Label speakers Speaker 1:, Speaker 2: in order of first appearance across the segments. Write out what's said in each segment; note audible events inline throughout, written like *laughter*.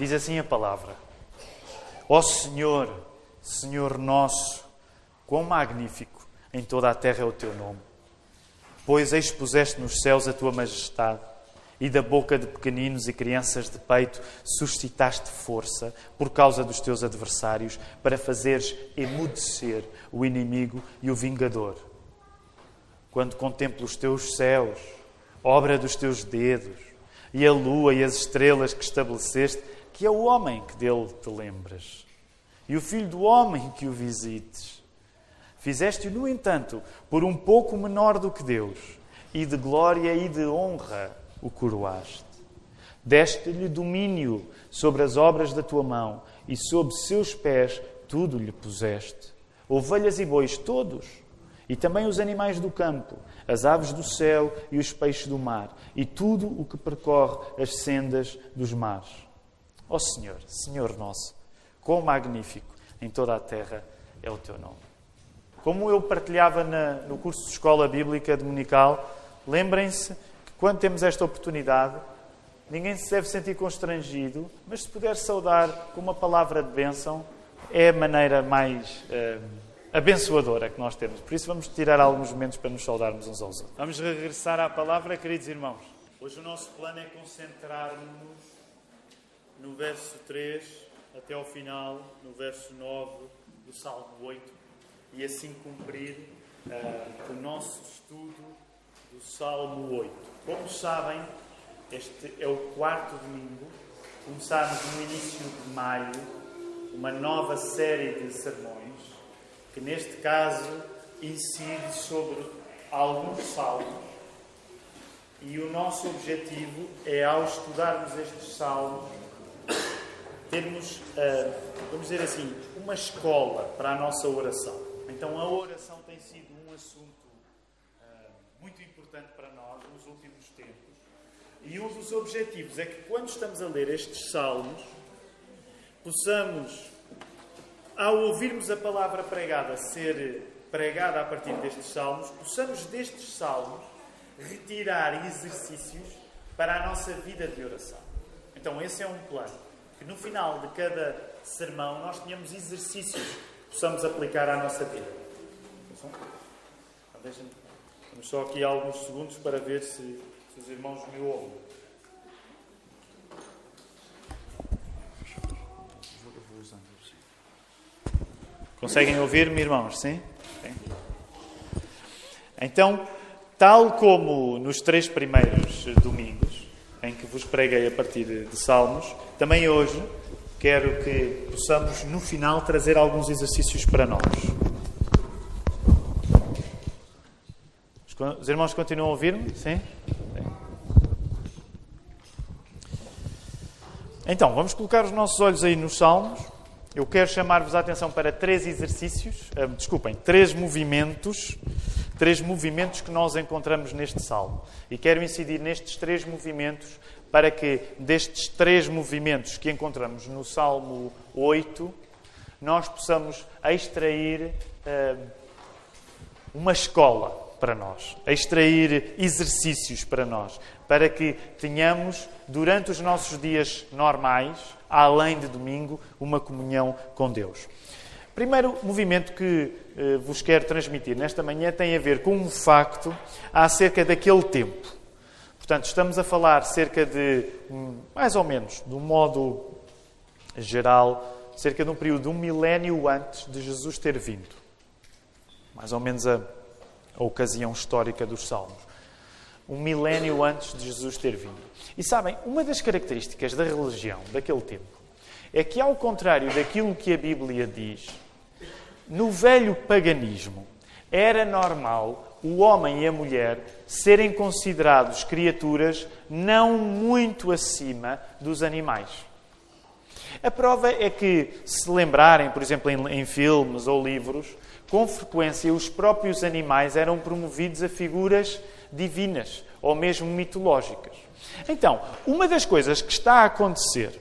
Speaker 1: Diz assim a palavra: Ó Senhor, Senhor nosso, quão magnífico em toda a terra é o teu nome. Pois expuseste nos céus a tua majestade e da boca de pequeninos e crianças de peito suscitaste força por causa dos teus adversários para fazeres emudecer o inimigo e o vingador. Quando contemplo os teus céus, obra dos teus dedos, e a lua e as estrelas que estabeleceste, que é o homem que dele te lembras, e o filho do homem que o visites. Fizeste-o, no entanto, por um pouco menor do que Deus, e de glória e de honra o coroaste. Deste-lhe domínio sobre as obras da tua mão, e sob seus pés tudo lhe puseste. Ovelhas e bois todos, e também os animais do campo, as aves do céu e os peixes do mar, e tudo o que percorre as sendas dos mares. Ó Senhor, Senhor nosso, quão magnífico em toda a terra é o teu nome. Como eu partilhava na, no curso de escola bíblica dominical, lembrem-se quando temos esta oportunidade, ninguém se deve sentir constrangido, mas se puder saudar com uma palavra de bênção, é a maneira mais uh, abençoadora que nós temos. Por isso, vamos tirar alguns momentos para nos saudarmos uns aos outros. Vamos regressar à palavra, queridos irmãos. Hoje o nosso plano é concentrar-nos no verso 3 até ao final, no verso 9 do Salmo 8, e assim cumprir uh, o nosso estudo do Salmo 8. Como sabem, este é o quarto domingo. Começámos no início de maio uma nova série de sermões, que neste caso incide sobre alguns salmos. E o nosso objetivo é, ao estudarmos estes salmos, termos, ah, vamos dizer assim, uma escola para a nossa oração. Então, a oração tem sido um assunto ah, muito importante para nós nos últimos tempos. E um dos objetivos é que, quando estamos a ler estes salmos, possamos, ao ouvirmos a palavra pregada ser pregada a partir destes salmos, possamos destes salmos retirar exercícios para a nossa vida de oração. Então, esse é um plano. Que no final de cada sermão nós tenhamos exercícios que possamos aplicar à nossa vida. Então, Vamos só aqui alguns segundos para ver se, se os irmãos me ouvem. Conseguem ouvir-me, irmãos? Sim? Sim? Então, tal como nos três primeiros domingos, em que vos preguei a partir de Salmos, também hoje quero que possamos, no final, trazer alguns exercícios para nós. Os irmãos continuam a ouvir-me? Sim? Então, vamos colocar os nossos olhos aí nos Salmos. Eu quero chamar-vos a atenção para três exercícios, uh, desculpem, três movimentos, três movimentos que nós encontramos neste Salmo. E quero incidir nestes três movimentos para que destes três movimentos que encontramos no Salmo 8, nós possamos extrair uh, uma escola para nós, extrair exercícios para nós, para que tenhamos, durante os nossos dias normais, além de domingo, uma comunhão com Deus. Primeiro movimento que eh, vos quero transmitir nesta manhã tem a ver com um facto acerca daquele tempo. Portanto, estamos a falar cerca de, hum, mais ou menos, de um modo geral, cerca de um período de um milénio antes de Jesus ter vindo. Mais ou menos a a ocasião histórica dos Salmos. Um milénio antes de Jesus ter vindo. E sabem, uma das características da religião daquele tempo é que, ao contrário daquilo que a Bíblia diz, no velho paganismo era normal o homem e a mulher serem considerados criaturas não muito acima dos animais. A prova é que, se lembrarem, por exemplo, em, em filmes ou livros, com frequência os próprios animais eram promovidos a figuras divinas ou mesmo mitológicas. Então, uma das coisas que está a acontecer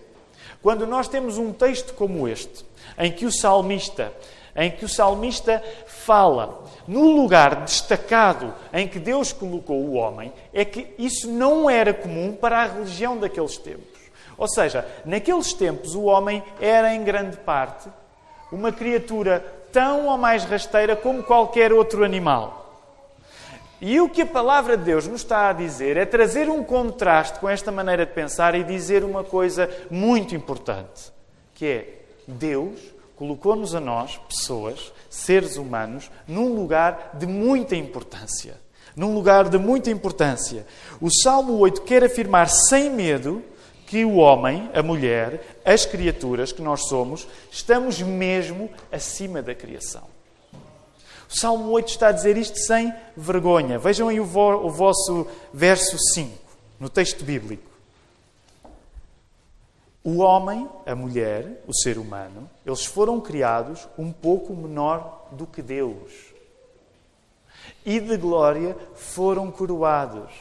Speaker 1: quando nós temos um texto como este, em que o salmista, em que o salmista fala no lugar destacado em que Deus colocou o homem, é que isso não era comum para a religião daqueles tempos. Ou seja, naqueles tempos o homem era em grande parte uma criatura tão ou mais rasteira como qualquer outro animal. E o que a palavra de Deus nos está a dizer é trazer um contraste com esta maneira de pensar e dizer uma coisa muito importante, que é Deus colocou-nos a nós, pessoas, seres humanos, num lugar de muita importância. Num lugar de muita importância. O Salmo 8 quer afirmar sem medo que o homem, a mulher, as criaturas que nós somos, estamos mesmo acima da criação. O Salmo 8 está a dizer isto sem vergonha. Vejam aí o, vo o vosso verso 5, no texto bíblico. O homem, a mulher, o ser humano, eles foram criados um pouco menor do que Deus. E de glória foram coroados.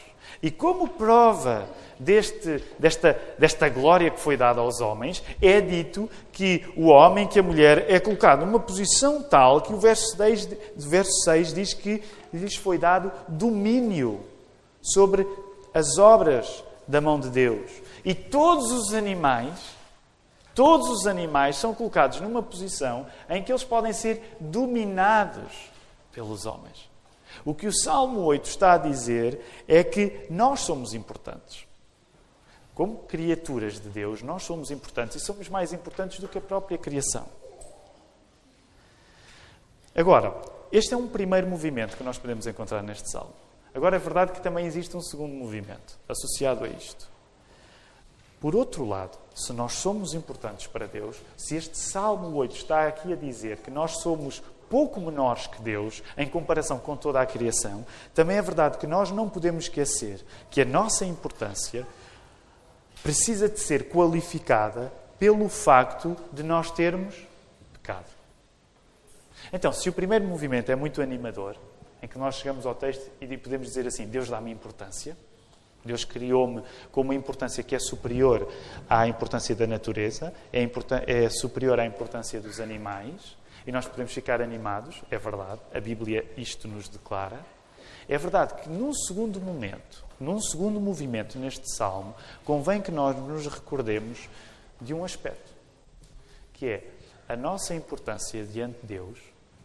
Speaker 1: E como prova deste, desta, desta glória que foi dada aos homens, é dito que o homem, que a mulher, é colocado numa posição tal que o verso 6, verso 6 diz que lhes foi dado domínio sobre as obras da mão de Deus. E todos os animais, todos os animais são colocados numa posição em que eles podem ser dominados pelos homens. O que o Salmo 8 está a dizer é que nós somos importantes. Como criaturas de Deus, nós somos importantes e somos mais importantes do que a própria criação. Agora, este é um primeiro movimento que nós podemos encontrar neste salmo. Agora, é verdade que também existe um segundo movimento associado a isto. Por outro lado, se nós somos importantes para Deus, se este Salmo 8 está aqui a dizer que nós somos pouco menores que Deus em comparação com toda a criação, também é verdade que nós não podemos esquecer que a nossa importância precisa de ser qualificada pelo facto de nós termos pecado. Então, se o primeiro movimento é muito animador, em que nós chegamos ao texto e podemos dizer assim: Deus dá-me importância, Deus criou-me com uma importância que é superior à importância da natureza, é, é, superior à importância dos animais, e nós podemos ficar animados, é verdade, a Bíblia isto nos declara. É verdade que num segundo momento, num segundo movimento neste salmo, convém que nós nos recordemos de um aspecto, que é a nossa importância diante de Deus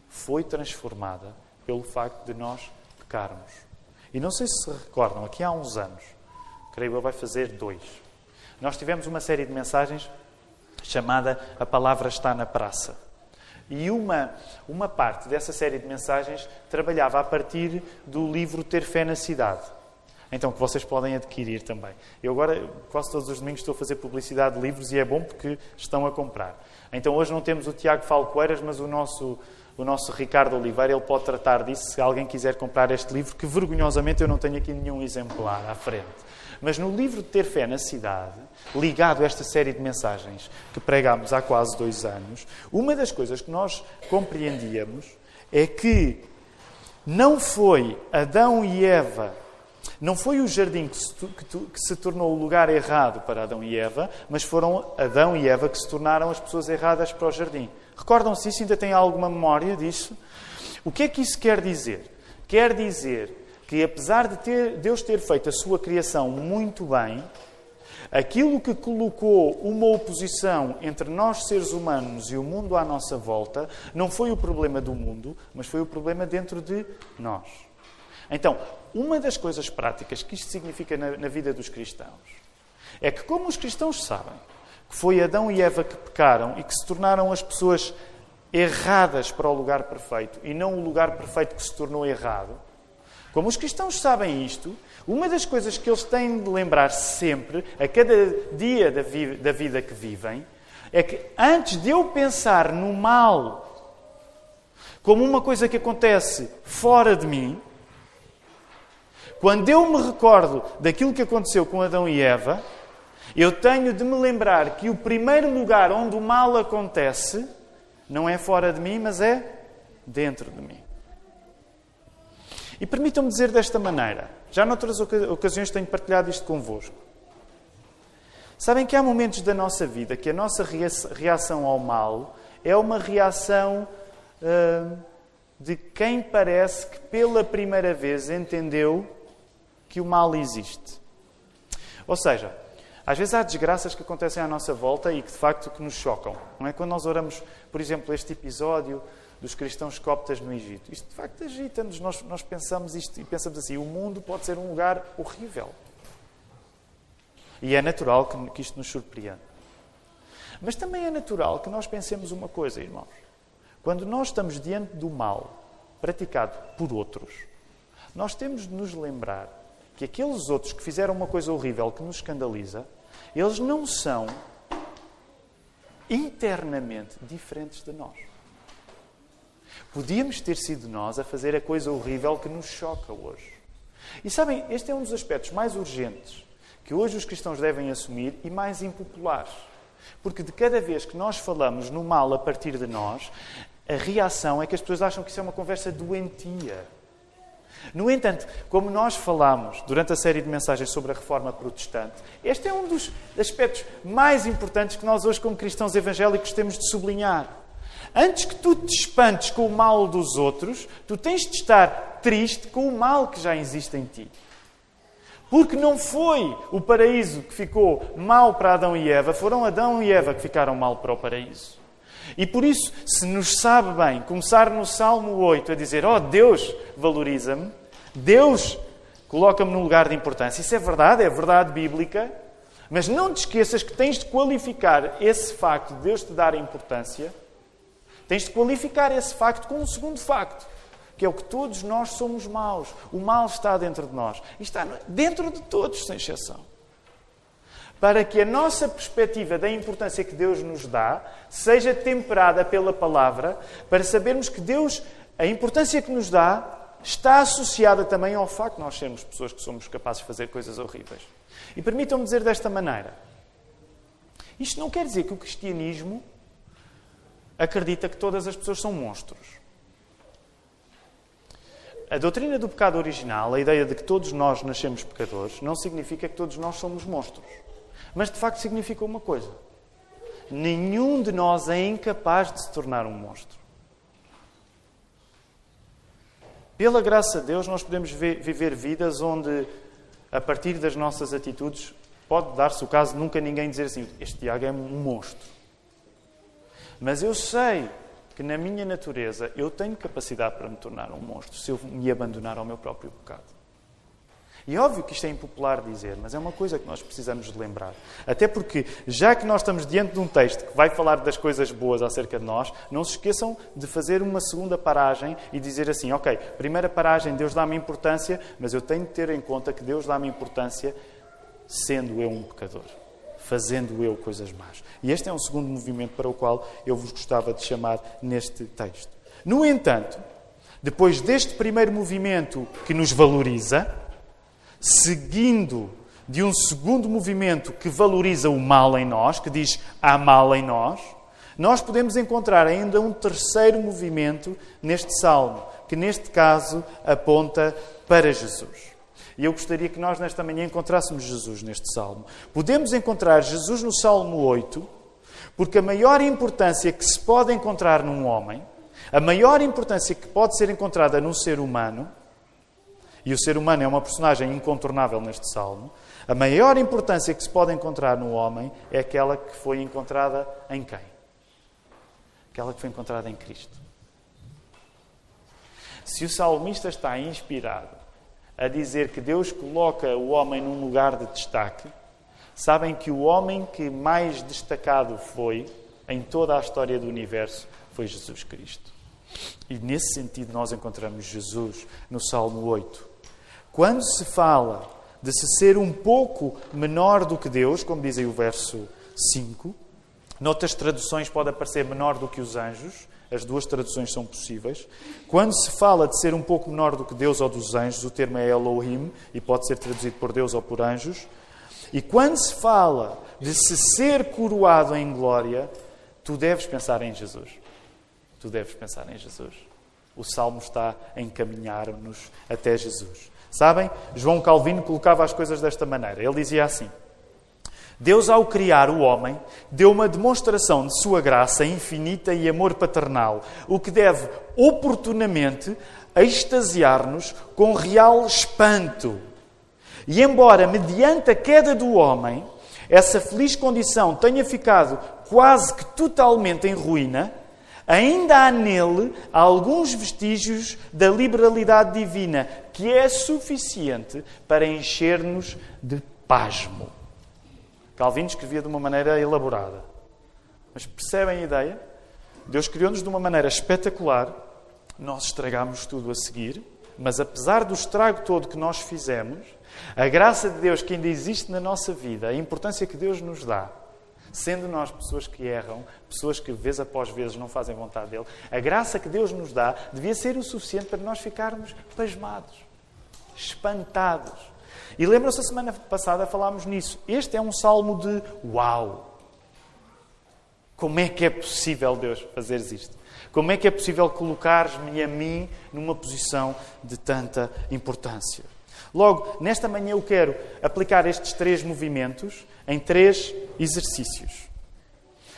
Speaker 1: foi transformada pelo facto de nós pecarmos. E não sei se se recordam, aqui há uns anos, creio eu vai fazer dois, nós tivemos uma série de mensagens chamada A Palavra Está na Praça. E uma, uma parte dessa série de mensagens trabalhava a partir do livro Ter Fé na Cidade. Então, que vocês podem adquirir também. Eu agora, quase todos os domingos, estou a fazer publicidade de livros e é bom porque estão a comprar. Então, hoje não temos o Tiago Falcoeiras, mas o nosso, o nosso Ricardo Oliveira, ele pode tratar disso se alguém quiser comprar este livro, que vergonhosamente eu não tenho aqui nenhum exemplar à frente. Mas no livro de Ter Fé na Cidade, ligado a esta série de mensagens que pregámos há quase dois anos, uma das coisas que nós compreendíamos é que não foi Adão e Eva não foi o jardim que se, que, que se, tornou o lugar errado para Adão e Eva, mas foram Adão e Eva que se tornaram as pessoas erradas para o jardim. Recordam-se isso? Ainda têm alguma memória disso? O que é que isso quer dizer? Quer dizer que, apesar de ter, Deus ter feito a sua criação muito bem, aquilo que colocou uma oposição entre nós, seres humanos, e o mundo à nossa volta, não foi o problema do mundo, mas foi o problema dentro de nós. Então, uma das coisas práticas que isto significa na, na vida dos cristãos é que, como os cristãos sabem foi Adão e Eva que pecaram e que se tornaram as pessoas erradas para o lugar perfeito e não o lugar perfeito que se tornou errado, como os cristãos sabem isto, uma das coisas que eles têm de lembrar sempre, a cada dia da, vi da vida que vivem, é que antes de eu pensar no mal como uma coisa que acontece fora de mim, quando eu me recordo daquilo que aconteceu com Adão e Eva, eu tenho de me lembrar que o primeiro lugar onde o mal acontece não é fora de mim, mas é dentro de mim. E permitam-me dizer desta maneira, já noutras ocasiões tenho partilhado isto convosco. Sabem que há momentos da nossa vida que a nossa reação ao mal é uma reação uh, de quem parece que pela primeira vez entendeu que o mal existe. Ou seja, Às vezes há desgraças que acontecem à nossa volta e que de facto que nos chocam. Não é quando nós oramos, por exemplo, este episódio dos cristãos coptas no Egito. Isto de facto agita-nos. Nós, nós pensamos isto e pensamos assim: o mundo pode ser um lugar horrível. E é natural que, que isto nos surpreenda. Mas também é natural que nós pensemos uma coisa, irmãos. Quando nós estamos diante do mal praticado por outros, nós temos de nos lembrar que aqueles outros que fizeram uma coisa horrível que nos escandaliza, eles não são internamente diferentes de nós. Podíamos ter sido nós a fazer a coisa horrível que nos choca hoje. E sabem, este é um dos aspectos mais urgentes que hoje os cristãos devem assumir e mais impopulares. Porque de cada vez que nós falamos no mal a partir de nós, a reação é que as pessoas acham que isso é uma conversa doentia. No entanto, como nós falámos durante a série de mensagens sobre a reforma protestante, este é um dos aspectos mais importantes que nós hoje, como cristãos evangélicos, temos de sublinhar. Antes que tu te espantes com o mal dos outros, tu tens de estar triste com o mal que já existe em ti. Porque não foi o paraíso que ficou mal para Adão e Eva, foram Adão e Eva que ficaram mal para o paraíso. E por isso, se nos sabe bem começar no Salmo 8 a dizer: Oh Deus, valoriza-me, Deus coloca-me no lugar de importância. Isso é verdade, é verdade bíblica. Mas não te esqueças que tens de qualificar esse facto de Deus te dar importância, tens de qualificar esse facto com um segundo facto, que é o que todos nós somos maus. O mal está dentro de nós. E está dentro de todos, sem exceção para que a nossa perspectiva da importância que Deus nos dá seja temperada pela palavra, para sabermos que Deus, a importância que nos dá, está associada também ao facto de nós sermos pessoas que somos capazes de fazer coisas horríveis. E permitam-me dizer desta maneira: isto não quer dizer que o cristianismo acredita que todas as pessoas são monstros. A doutrina do pecado original, a ideia de que todos nós nascemos pecadores, não significa que todos nós somos monstros. Mas de facto significa uma coisa: nenhum de nós é incapaz de se tornar um monstro. Pela graça de Deus, nós podemos viver vidas onde, a partir das nossas atitudes, pode dar-se o caso de nunca ninguém dizer assim: Este Tiago é um monstro. Mas eu sei que na minha natureza eu tenho capacidade para me tornar um monstro se eu me abandonar ao meu próprio pecado. E é óbvio que isto é impopular dizer, mas é uma coisa que nós precisamos de lembrar. Até porque, já que nós estamos diante de um texto que vai falar das coisas boas acerca de nós, não se esqueçam de fazer uma segunda paragem e dizer assim: ok, primeira paragem, Deus dá-me importância, mas eu tenho de ter em conta que Deus dá-me importância sendo eu um pecador, fazendo eu coisas más. E este é um segundo movimento para o qual eu vos gostava de chamar neste texto. No entanto, depois deste primeiro movimento que nos valoriza, seguindo de um segundo movimento que valoriza o mal em nós, que diz há mal em nós, nós podemos encontrar ainda um terceiro movimento neste salmo, que neste caso aponta para Jesus. E eu gostaria que nós nesta manhã encontrássemos Jesus neste salmo. Podemos encontrar Jesus no salmo 8, porque a maior importância que se pode encontrar num homem, a maior importância que pode ser encontrada num ser humano, e o ser humano é uma personagem incontornável neste salmo, a maior importância que se pode encontrar no homem é aquela que foi encontrada em quem? Aquela que foi encontrada em Cristo. Se o salmista está inspirado a dizer que Deus coloca o homem num lugar de destaque, sabem que o homem que mais destacado foi em toda a história do universo foi Jesus Cristo. E nesse sentido nós encontramos Jesus no Salmo 8. Quando se fala de se ser um pouco menor do que Deus, como diz aí o verso 5, noutras traduções pode aparecer menor do que os anjos, as duas traduções são possíveis. Quando se fala de ser um pouco menor do que Deus ou dos anjos, o termo é Elohim e pode ser traduzido por Deus ou por anjos. E quando se fala de se ser coroado em glória, tu deves pensar em Jesus. Tu deves pensar em Jesus. O salmo está a encaminhar-nos até Jesus. Sabem? João Calvino colocava as coisas desta maneira. Ele dizia assim: Deus, ao criar o homem, deu uma demonstração de sua graça infinita e amor paternal, o que deve oportunamente extasiar-nos com real espanto. E embora, mediante a queda do homem, essa feliz condição tenha ficado quase que totalmente em ruína, ainda há nele alguns vestígios da liberalidade divina, que é suficiente para encher-nos de pasmo. Calvino escrevia de uma maneira elaborada. Mas percebem a ideia? Deus criou-nos de uma maneira espetacular, nós estragamos tudo a seguir, mas apesar do estrago todo que nós fizemos, a graça de Deus que ainda existe na nossa vida, a importância que Deus nos dá, sendo nós pessoas que erram, pessoas que vez após vez não fazem vontade dele, a graça que Deus nos dá devia ser o suficiente para nós ficarmos pasmados, espantados. E lembram-se, a semana passada falámos nisso. Este é um salmo de uau! Como é que é possível, Deus, fazeres isto? Como é que é possível colocares-me a mim numa posição de tanta importância? Logo, nesta manhã eu quero aplicar estes três movimentos em três exercícios.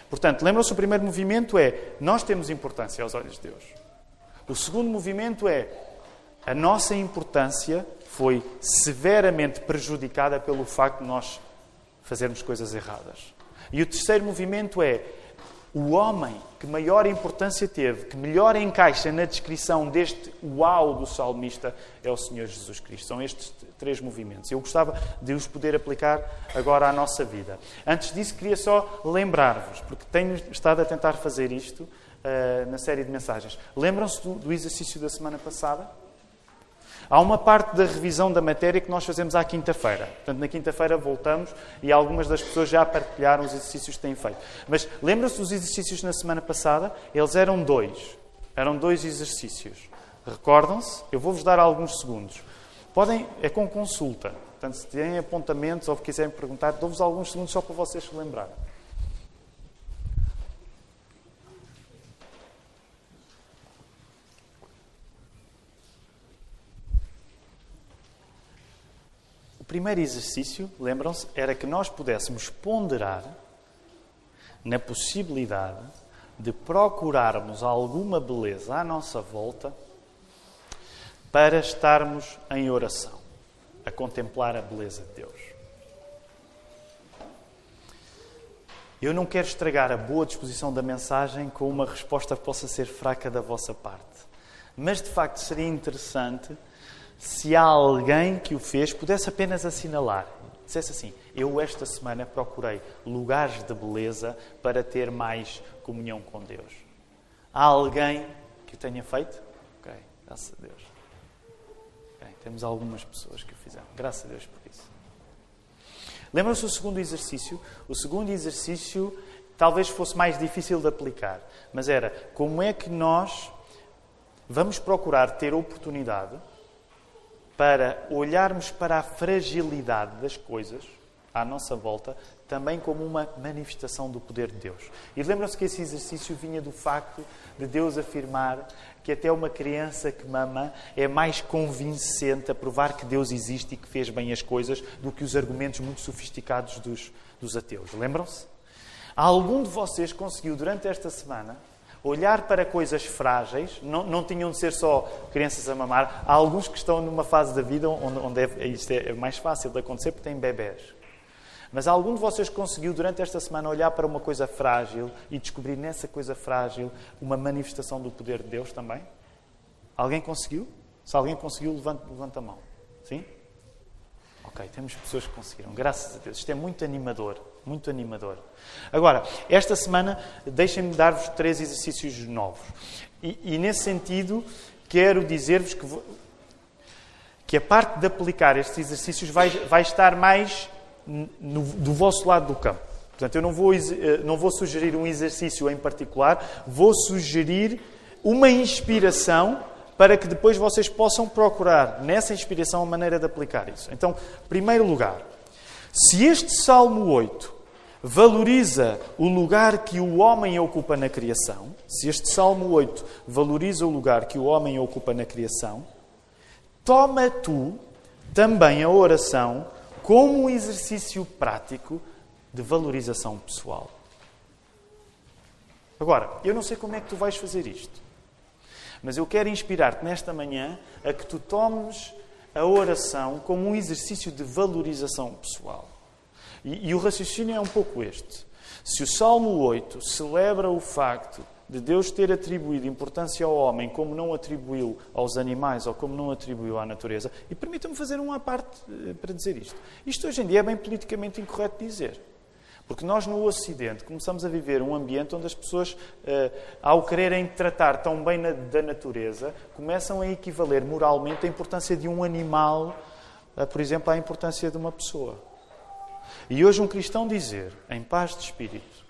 Speaker 1: Portanto, lembram-se, o primeiro movimento é nós temos importância aos olhos de Deus. O segundo movimento é a nossa importância foi severamente prejudicada pelo facto de nós fazermos coisas erradas. E o terceiro movimento é o homem que maior importância teve, que melhor encaixa na descrição deste uau do salmista, é o Senhor Jesus Cristo. São estes três movimentos. Eu gostava de os poder aplicar agora à nossa vida. Antes disso, queria só lembrar-vos, porque tenho estado a tentar fazer isto uh, na série de mensagens. Lembram-se do, do exercício da semana passada? Há uma parte da revisão da matéria que nós fazemos à quinta-feira. Portanto, na quinta-feira voltamos e algumas das pessoas já partilharam os exercícios que têm feito. Mas lembram-se dos exercícios na semana passada? Eles eram dois. Eram dois exercícios. Recordam-se? Eu vou-vos dar alguns segundos. Podem, é com consulta. Portanto, se têm apontamentos ou quiserem perguntar, dou-vos alguns segundos só para vocês se lembrarem. Primeiro exercício, lembram-se, era que nós pudéssemos ponderar na possibilidade de procurarmos alguma beleza à nossa volta para estarmos em oração, a contemplar a beleza de Deus. Eu não quero estragar a boa disposição da mensagem com uma resposta que possa ser fraca da vossa parte. Mas de facto seria interessante se há alguém que o fez, pudesse apenas assinalar. Dissesse assim: Eu esta semana procurei lugares de beleza para ter mais comunhão com Deus. Há alguém que o tenha feito? Ok, graças a Deus. Okay, temos algumas pessoas que o fizeram. Graças a Deus por isso. Lembram-se do segundo exercício? O segundo exercício talvez fosse mais difícil de aplicar, mas era como é que nós vamos procurar ter oportunidade para olharmos para a fragilidade das coisas à nossa volta também como uma manifestação do poder de Deus. E lembram-se que esse exercício vinha do facto de Deus afirmar que até uma criança que mama é mais convincente a provar que Deus existe e que fez bem as coisas do que os argumentos muito sofisticados dos, dos ateus. Lembram-se? Algum de vocês conseguiu durante esta semana olhar para coisas frágeis, não, não tinham de ser só crianças a mamar. Há alguns que estão numa fase da vida onde, onde é, isto é mais fácil de acontecer porque têm bebés. Mas algum de vocês conseguiu durante esta semana olhar para uma coisa frágil e descobrir nessa coisa frágil uma manifestação do poder de Deus também? Alguém conseguiu? Se alguém conseguiu, levanta, levanta a mão. Sim? Ok, temos pessoas que conseguiram. Graças a Deus. Isto é muito animador muito animador. Agora, esta semana, deixem-me dar-vos três exercícios novos. E, e nesse sentido, quero dizer-vos que, que a parte de aplicar estes exercícios vai, vai estar mais no, do vosso lado do campo. Portanto, eu não vou, eh, não vou sugerir um exercício em particular, vou sugerir uma inspiração para que depois vocês possam procurar nessa inspiração a maneira de aplicar isso. Então, primeiro lugar, se este Salmo 8 valoriza o lugar que o homem ocupa na criação, se este Salmo 8 valoriza o lugar que o homem ocupa na criação, toma tu também a oração como um exercício prático de valorização pessoal. Agora, eu não sei como é que tu vais fazer isto, mas eu quero inspirar-te nesta manhã a que tu tomes a oração como um exercício de valorização pessoal. E, e o raciocínio é um pouco este. Se o Salmo 8 celebra o facto de Deus ter atribuído importância ao homem como não atribuiu aos animais ou como não atribuiu à natureza, e permita-me fazer uma parte eh, para dizer isto. Isto hoje em dia é bem politicamente incorreto dizer. Porque nós no Ocidente começamos a viver um ambiente onde as pessoas, eh, ao quererem tratar tão bem da natureza, começam a equivaler moralmente a importância de um animal, por exemplo, à importância de uma pessoa. E hoje um cristão dizer, em paz de espírito,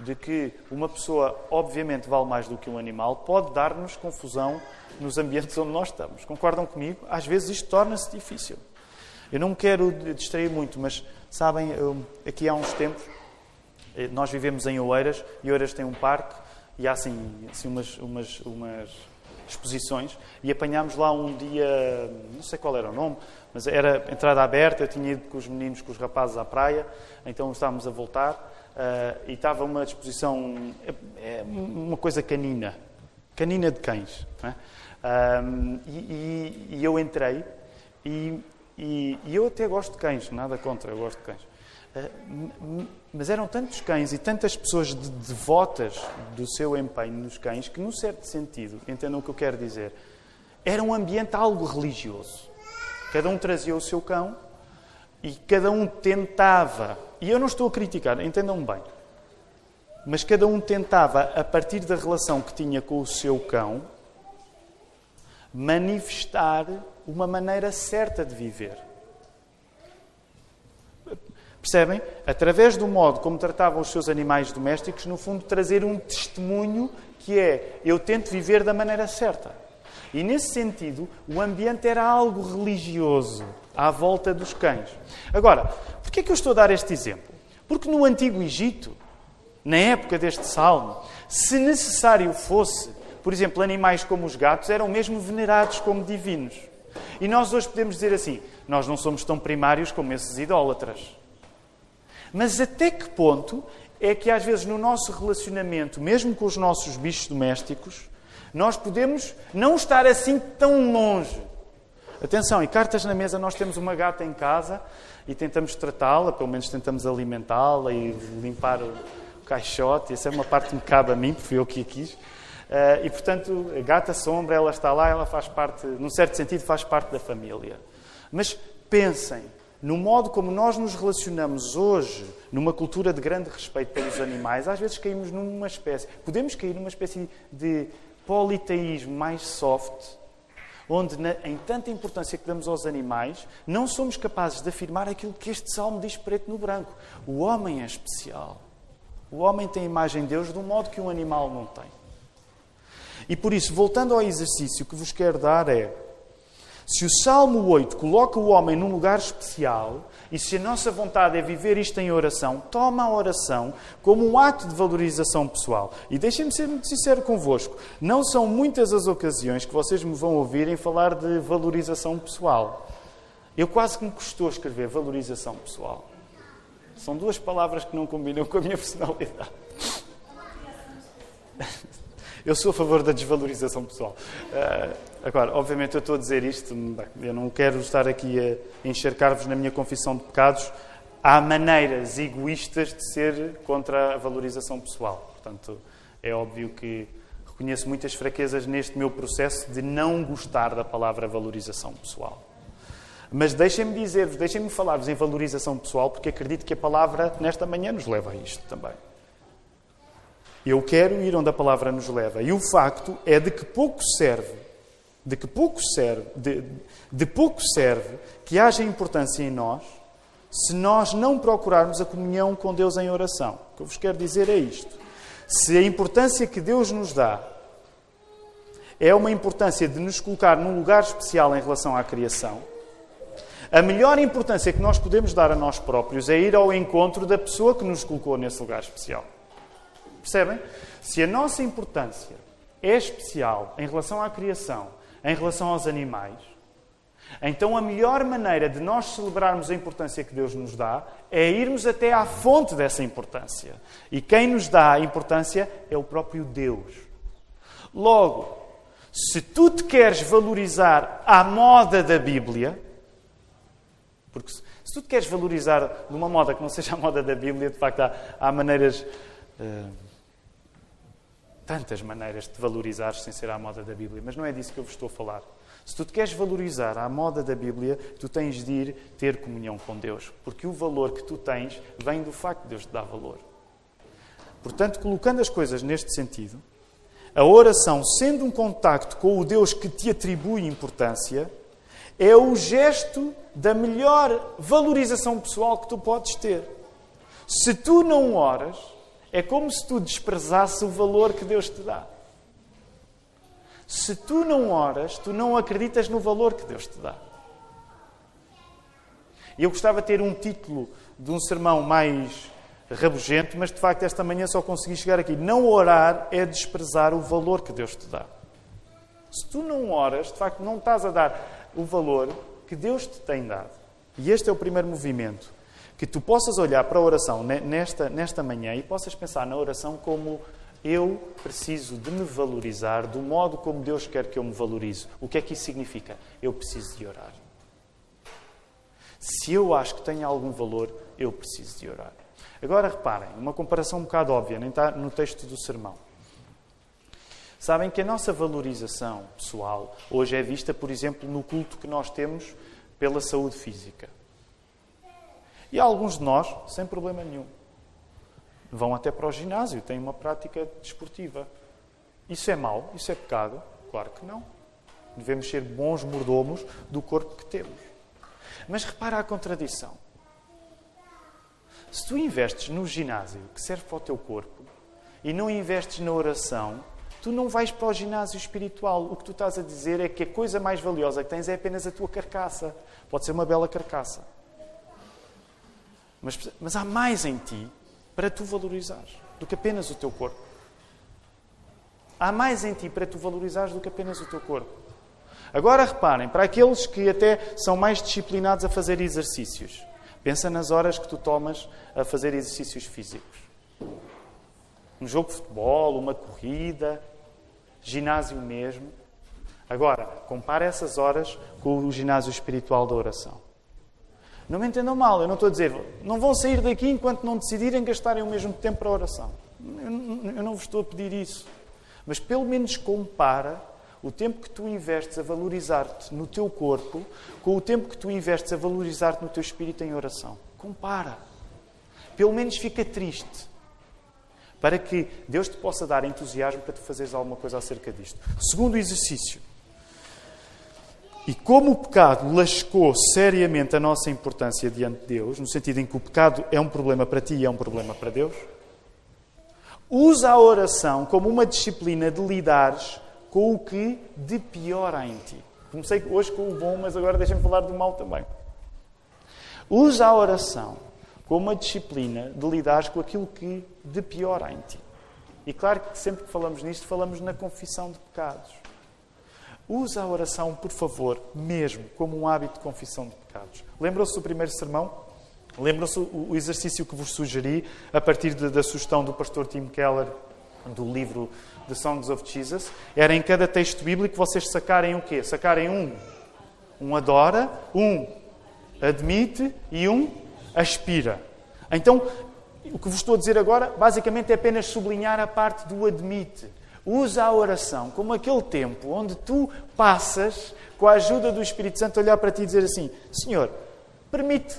Speaker 1: de que uma pessoa obviamente vale mais do que um animal, pode dar-nos confusão nos ambientes onde nós estamos. Concordam comigo? Às vezes isto torna-se difícil. Eu não quero distrair muito, mas sabem, aqui há uns tempos, eh, nós vivemos em Oeiras e Oeiras tem um parque e há assim, assim umas, umas, umas exposições e apanhámos lá um dia, não sei qual era o nome, mas era entrada aberta, eu tinha ido com os meninos, com os rapazes à praia, então estávamos a voltar uh, e estava uma exposição, é, é uma coisa canina, canina de cães. É? Um, e, e, e, eu entrei e, e, eu até gosto de cães, nada contra, eu gosto de cães. Uh, mas eram tantos cães e tantas pessoas de, devotas do seu empenho nos cães que, num certo sentido, entendam o que eu quero dizer, era um ambiente algo religioso. Cada um trazia o seu cão e cada um tentava, e eu não estou a criticar, entendam-me bem, mas cada um tentava, a partir da relação que tinha com o seu cão, manifestar uma maneira certa de viver. Percebem? Através do modo como tratavam os seus animais domésticos, no fundo, trazer um testemunho que é: eu tento viver da maneira certa. E nesse sentido, o ambiente era algo religioso à volta dos cães. Agora, por que é que eu estou a dar este exemplo? Porque no Antigo Egito, na época deste salmo, se necessário fosse, por exemplo, animais como os gatos eram mesmo venerados como divinos. E nós hoje podemos dizer assim: nós não somos tão primários como esses idólatras. Mas até que ponto é que às vezes no nosso relacionamento, mesmo com os nossos bichos domésticos, nós podemos não estar assim tão longe. Atenção, e cartas na mesa, nós temos uma gata em casa e tentamos tratá-la, pelo menos tentamos alimentá-la e limpar o caixote. Essa é uma parte que me cabe a mim, porque fui eu que a quis. Uh, e, portanto, a gata sombra, ela está lá, ela faz parte, num certo sentido, faz parte da família. Mas pensem no modo como nós nos relacionamos hoje, numa cultura de grande respeito pelos animais, às vezes caímos numa espécie, podemos cair numa espécie de politeísmo mais soft, onde, em tanta importância que damos aos animais, não somos capazes de afirmar aquilo que este salmo diz preto no branco. O homem é especial. O homem tem a imagem de Deus de um modo que um animal não tem. E por isso, voltando ao exercício que vos quero dar, é se o Salmo 8 coloca o homem num lugar especial, e se a nossa vontade é viver isto em oração, toma a oração como um ato de valorização pessoal. E deixem-me ser muito sincero convosco: não são muitas as ocasiões que vocês me vão ouvir em falar de valorização pessoal. Eu quase que me custou escrever valorização pessoal. São duas palavras que não combinam com a minha personalidade. *laughs* Eu sou a favor da desvalorização pessoal. Uh, agora, obviamente, eu estou a dizer isto, eu não quero estar aqui a encharcar-vos na minha confissão de pecados. Há maneiras egoístas de ser contra a valorização pessoal. Portanto, é óbvio que reconheço muitas fraquezas neste meu processo de não gostar da palavra valorização pessoal. Mas deixem-me dizer-vos, deixem-me falar-vos em valorização pessoal, porque acredito que a palavra nesta manhã nos leva a isto também. Eu quero ir onde a palavra nos leva. E o facto é de que pouco serve, de que pouco serve, de, de pouco serve que haja importância em nós se nós não procurarmos a comunhão com Deus em oração. O que eu vos quero dizer é isto. Se a importância que Deus nos dá é uma importância de nos colocar num lugar especial em relação à criação, a melhor importância que nós podemos dar a nós próprios é ir ao encontro da pessoa que nos colocou nesse lugar especial. Percebem? Se a nossa importância é especial em relação à criação, em relação aos animais, então a melhor maneira de nós celebrarmos a importância que Deus nos dá é irmos até à fonte dessa importância. E quem nos dá a importância é o próprio Deus. Logo, se tu te queres valorizar à moda da Bíblia, porque Se tu te queres valorizar numa moda que não seja a moda da Bíblia, de facto há, há maneiras. Uh, tantas maneiras de te valorizar sem ser à moda da Bíblia, mas não é disso que eu vos estou a falar. Se tu te queres valorizar à moda da Bíblia, tu tens de ir ter comunhão com Deus, porque o valor que tu tens vem do facto de Deus te dar valor. Portanto, colocando as coisas neste sentido, a oração, sendo um contacto com o Deus que te atribui importância, é o gesto da melhor valorização pessoal que tu podes ter. Se tu não oras, é como se tu desprezasses o valor que Deus te dá. Se tu não oras, tu não acreditas no valor que Deus te dá. Eu gostava de ter um título de um sermão mais rabugento, mas de facto esta manhã só consegui chegar aqui. Não orar é desprezar o valor que Deus te dá. Se tu não oras, de facto não estás a dar o valor que Deus te tem dado. E este é o primeiro movimento que tu possas olhar para a oração nesta, nesta manhã e possas pensar na oração como eu preciso de me valorizar do modo como Deus quer que eu me valorize. O que é que isso significa? Eu preciso de orar. Se eu acho que tenho algum valor, eu preciso de orar. Agora reparem, uma comparação um bocado óbvia, nem está no texto do sermão. Sabem que a nossa valorização pessoal hoje é vista, por exemplo, no culto que nós temos pela saúde física. E alguns de nós, sem problema nenhum, vão até para o ginásio, têm uma prática desportiva. Isso é mau? Isso é pecado? Claro que não. Devemos ser bons mordomos do corpo que temos. Mas repara a contradição. Se tu investes no ginásio, que serve para o teu corpo, e não investes na oração, tu não vais para o ginásio espiritual. O que tu estás a dizer é que a coisa mais valiosa que tens é apenas a tua carcaça. Pode ser uma bela carcaça. Mas, mas há mais em ti para tu valorizares do que apenas o teu corpo. Há mais em ti para tu valorizares do que apenas o teu corpo. Agora reparem, para aqueles que até são mais disciplinados a fazer exercícios, pensa nas horas que tu tomas a fazer exercícios físicos. Um jogo de futebol, uma corrida, ginásio mesmo. Agora, compara essas horas com o ginásio espiritual da oração. Não me entendam mal, eu não estou a dizer, não vão sair daqui enquanto não decidirem gastarem o mesmo tempo para a oração. Eu, eu não vos estou a pedir isso. Mas pelo menos compara o tempo que tu investes a valorizar-te no teu corpo com o tempo que tu investes a valorizar-te no teu espírito em oração. Compara. Pelo menos fica triste. Para que Deus te possa dar entusiasmo para tu fazeres alguma coisa acerca disto. Segundo exercício. E como o pecado lascou seriamente a nossa importância diante de Deus, no sentido em que o pecado é um problema para ti e é um problema para Deus, usa a oração como uma disciplina de lidares com o que de pior há em ti. Comecei hoje com o bom, mas agora deixem-me falar do mal também. Usa a oração como uma disciplina de lidares com aquilo que de pior há em ti. E claro que sempre que falamos nisto, falamos na confissão de pecados. Usa a oração, por favor, mesmo como um hábito de confissão de pecados. Lembram-se do primeiro sermão? Lembram-se o exercício que vos sugeri a partir da sugestão do pastor Tim Keller do livro The Songs of Jesus? Era em cada texto bíblico vocês sacarem o quê? Sacarem um. Um adora, um admite e um aspira. Então, o que vos estou a dizer agora, basicamente, é apenas sublinhar a parte do admite. Usa a oração como aquele tempo onde tu passas, com a ajuda do Espírito Santo, a olhar para ti e dizer assim: Senhor, permite,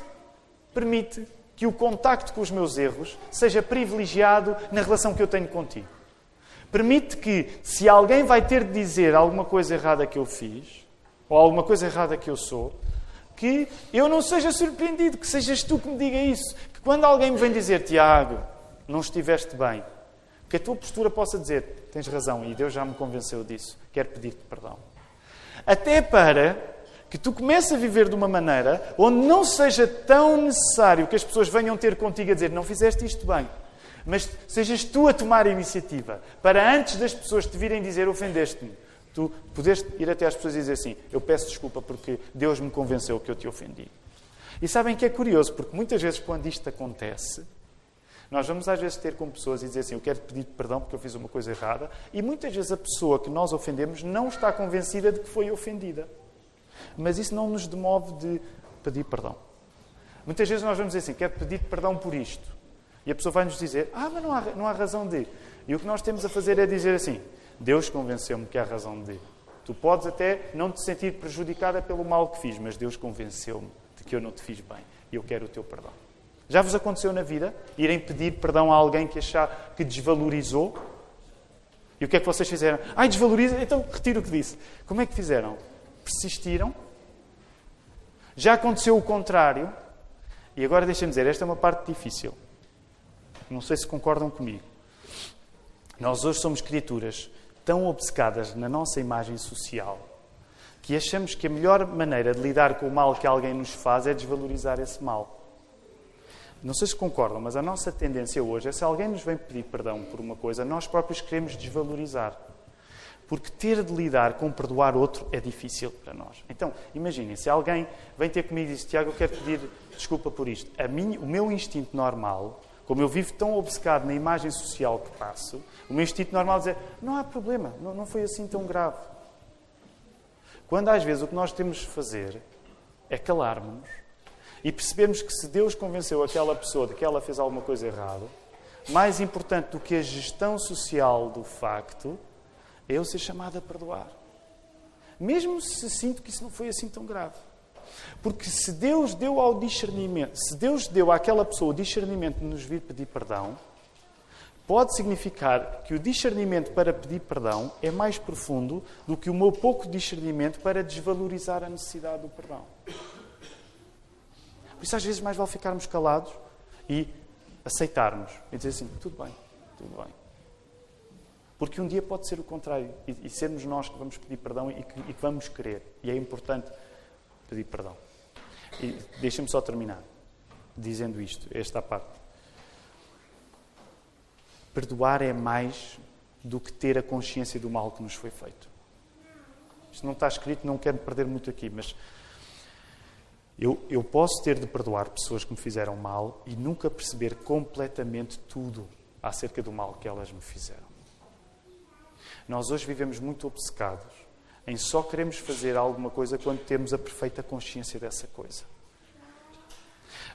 Speaker 1: permite que o contacto com os meus erros seja privilegiado na relação que eu tenho contigo. Permite que, se alguém vai ter de dizer alguma coisa errada que eu fiz, ou alguma coisa errada que eu sou, que eu não seja surpreendido, que sejas tu que me diga isso. Que quando alguém me vem dizer, Tiago, não estiveste bem, que a tua postura possa dizer: tens razão e Deus já me convenceu disso, quero pedir-te perdão. Até para que tu comeces a viver de uma maneira onde não seja tão necessário que as pessoas venham ter contigo a dizer: não fizeste isto bem. Mas sejas tu a tomar a iniciativa para antes das pessoas te virem dizer ofendeste-me, tu poderes ir até às pessoas e dizer assim: Eu peço desculpa porque Deus me convenceu que eu te ofendi. E sabem que é curioso, porque muitas vezes quando isto acontece, nós vamos às vezes ter com pessoas e dizer assim: Eu quero pedir perdão porque eu fiz uma coisa errada, e muitas vezes a pessoa que nós ofendemos não está convencida de que foi ofendida. Mas isso não nos demove de pedir perdão. Muitas vezes nós vamos dizer assim: quero pedir perdão por isto. E a pessoa vai nos dizer: ah, mas não há, não há razão de. E o que nós temos a fazer é dizer assim: Deus convenceu-me que há razão de. Tu podes até não te sentir prejudicada pelo mal que fiz, mas Deus convenceu-me de que eu não te fiz bem e eu quero o teu perdão. Já vos aconteceu na vida irem pedir perdão a alguém que achar que desvalorizou? E o que é que vocês fizeram? Ai, desvaloriza, então retiro o que disse. Como é que fizeram? Persistiram? Já aconteceu o contrário? E agora deixem-me dizer, esta é uma parte difícil. Não sei se concordam comigo. Nós hoje somos criaturas tão obcecadas na nossa imagem social que achamos que a melhor maneira de lidar com o mal que alguém nos faz é desvalorizar esse mal. Não sei se concordam, mas a nossa tendência hoje é se alguém nos vem pedir perdão por uma coisa, nós próprios queremos desvalorizar. Porque ter de lidar com perdoar outro é difícil para nós. Então, imaginem, se alguém vem ter comigo e diz: Tiago, eu quero pedir desculpa por isto. Minha, o meu instinto normal, como eu vivo tão obcecado na imagem social que passo, o meu instinto normal é dizer: não há problema, não, não foi assim tão grave. Quando às vezes o que nós temos de fazer é calarmos e percebemos que se Deus convenceu aquela pessoa de que ela fez alguma coisa errada, mais importante do que a gestão social do facto é eu ser chamado a perdoar. Mesmo se sinto que isso não foi assim tão grave. Porque se Deus deu ao discernimento, se Deus deu àquela pessoa o discernimento de nos vir pedir perdão, pode significar que o discernimento para pedir perdão é mais profundo do que o meu pouco discernimento para desvalorizar a necessidade do perdão. Por isso, às vezes, mais vale ficarmos calados e aceitarmos e dizer assim: tudo bem, tudo bem. Porque um dia pode ser o contrário e, e sermos nós que vamos pedir perdão e que, e que vamos querer. E é importante pedir perdão. E deixem-me só terminar dizendo isto, esta parte. Perdoar é mais do que ter a consciência do mal que nos foi feito. Isto não está escrito, não quero perder muito aqui, mas eu, eu posso ter de perdoar pessoas que me fizeram mal e nunca perceber completamente tudo acerca do mal que elas me fizeram. Nós hoje vivemos muito obcecados em só queremos fazer alguma coisa quando temos a perfeita consciência dessa coisa.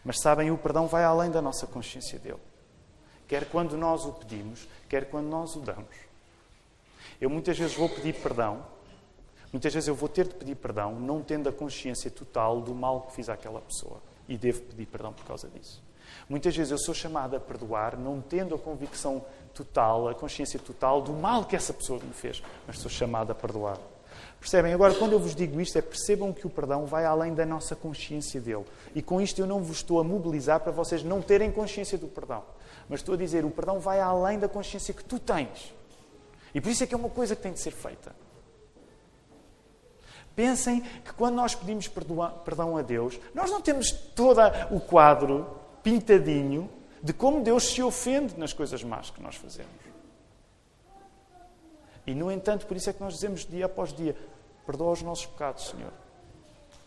Speaker 1: Mas sabem, o perdão vai além da nossa consciência dele. Quer quando nós o pedimos, quer quando nós o damos. Eu muitas vezes vou pedir perdão Muitas vezes eu vou ter de pedir perdão, não tendo a consciência total do mal que fiz àquela pessoa. E devo pedir perdão por causa disso. Muitas vezes eu sou chamado a perdoar, não tendo a convicção total, a consciência total do mal que essa pessoa me fez, mas sou chamado a perdoar. Percebem? Agora, quando eu vos digo isto, é percebam que o perdão vai além da nossa consciência dele. E com isto eu não vos estou a mobilizar para vocês não terem consciência do perdão. Mas estou a dizer, o perdão vai além da consciência que tu tens. E por isso é que é uma coisa que tem de ser feita. Pensem que quando nós pedimos perdão a Deus, nós não temos todo o quadro pintadinho de como Deus se ofende nas coisas más que nós fazemos. E, no entanto, por isso é que nós dizemos dia após dia: perdoa os nossos pecados, Senhor.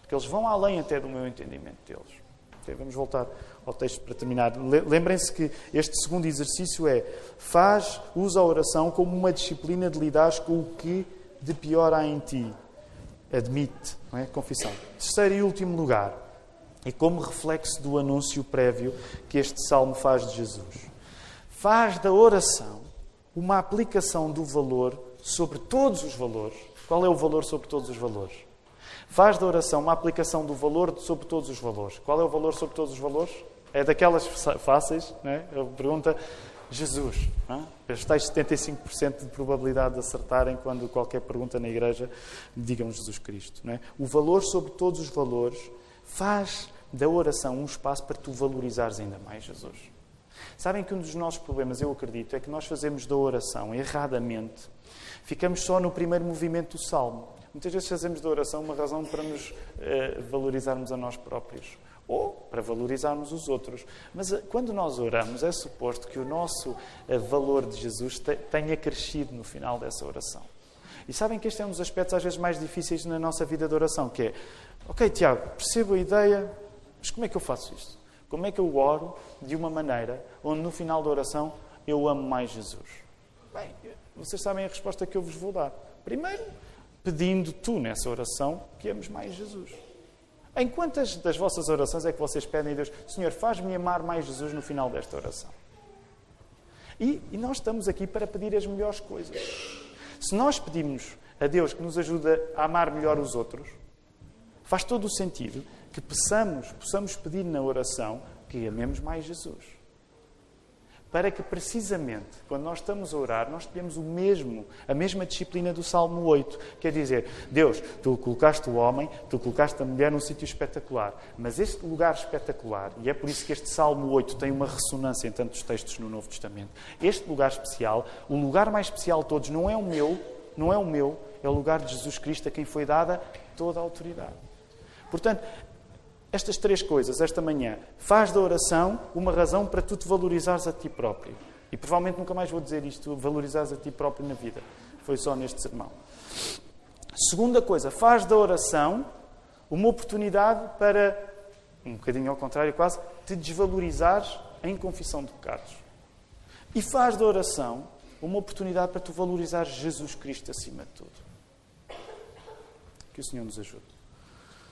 Speaker 1: Porque eles vão além até do meu entendimento deles. Okay, vamos voltar ao texto para terminar. Lembrem-se que este segundo exercício é: faz, usa a oração como uma disciplina de lidar com o que de pior há em ti admite, é? Confissão. Terceiro e último lugar, e como reflexo do anúncio prévio que este salmo faz de Jesus, faz da oração uma aplicação do valor sobre todos os valores. Qual é o valor sobre todos os valores? Faz da oração uma aplicação do valor sobre todos os valores. Qual é o valor sobre todos os valores? É daquelas fáceis, não é? Pergunta Jesus. É? Os tais 75% de probabilidade de acertarem quando qualquer pergunta na igreja digam Jesus Cristo. Não é? O valor sobre todos os valores faz da oração um espaço para tu valorizares ainda mais Jesus. Sabem que um dos nossos problemas, eu acredito, é que nós fazemos da oração erradamente. Ficamos só no primeiro movimento do salmo. Muitas vezes fazemos da oração uma razão para nos uh, valorizarmos a nós próprios ou para valorizarmos os outros. Mas eh, quando nós oramos, é suposto que o nosso eh, valor de Jesus tenha crescido no final dessa oração. E sabem que este é um dos aspectos às vezes mais difíceis na nossa vida de oração, que é, ok, Tiago, percebo a ideia, mas como é que eu faço isto? Como é que eu oro de uma maneira onde no final da oração eu amo mais Jesus? Bem, vocês sabem a resposta que eu vos vou dar. Primeiro, pedindo tu nessa oração que ames mais Jesus. Em quantas das vossas orações é que vocês pedem a Deus, Senhor, faz-me amar mais Jesus no final desta oração? E, e, nós estamos aqui para pedir as melhores coisas. Se nós pedimos a Deus que nos ajude a amar melhor os outros, faz todo o sentido que possamos pedir na oração que amemos mais Jesus para que precisamente quando nós estamos a orar, nós tenhamos o mesmo, a mesma disciplina do Salmo 8. Quer dizer, Deus, tu colocaste o homem, tu colocaste a mulher num sítio espetacular, mas este lugar espetacular, e é por isso que este Salmo 8 tem uma ressonância em tantos textos no Novo Testamento, este lugar especial, o lugar mais especial de todos, não é o meu, não é o meu, é o lugar de Jesus Cristo a quem foi dada toda a autoridade. Portanto, estas três coisas, esta manhã, faz da oração uma razão para tu te valorizares a ti próprio. E provavelmente nunca mais vou dizer isto, valorizares a ti próprio na vida. Foi só neste sermão. Segunda coisa, faz da oração uma oportunidade para, um bocadinho ao contrário quase, te desvalorizares em confissão de pecados. E faz da oração uma oportunidade para tu valorizares Jesus Cristo acima de tudo. Que o Senhor nos ajude.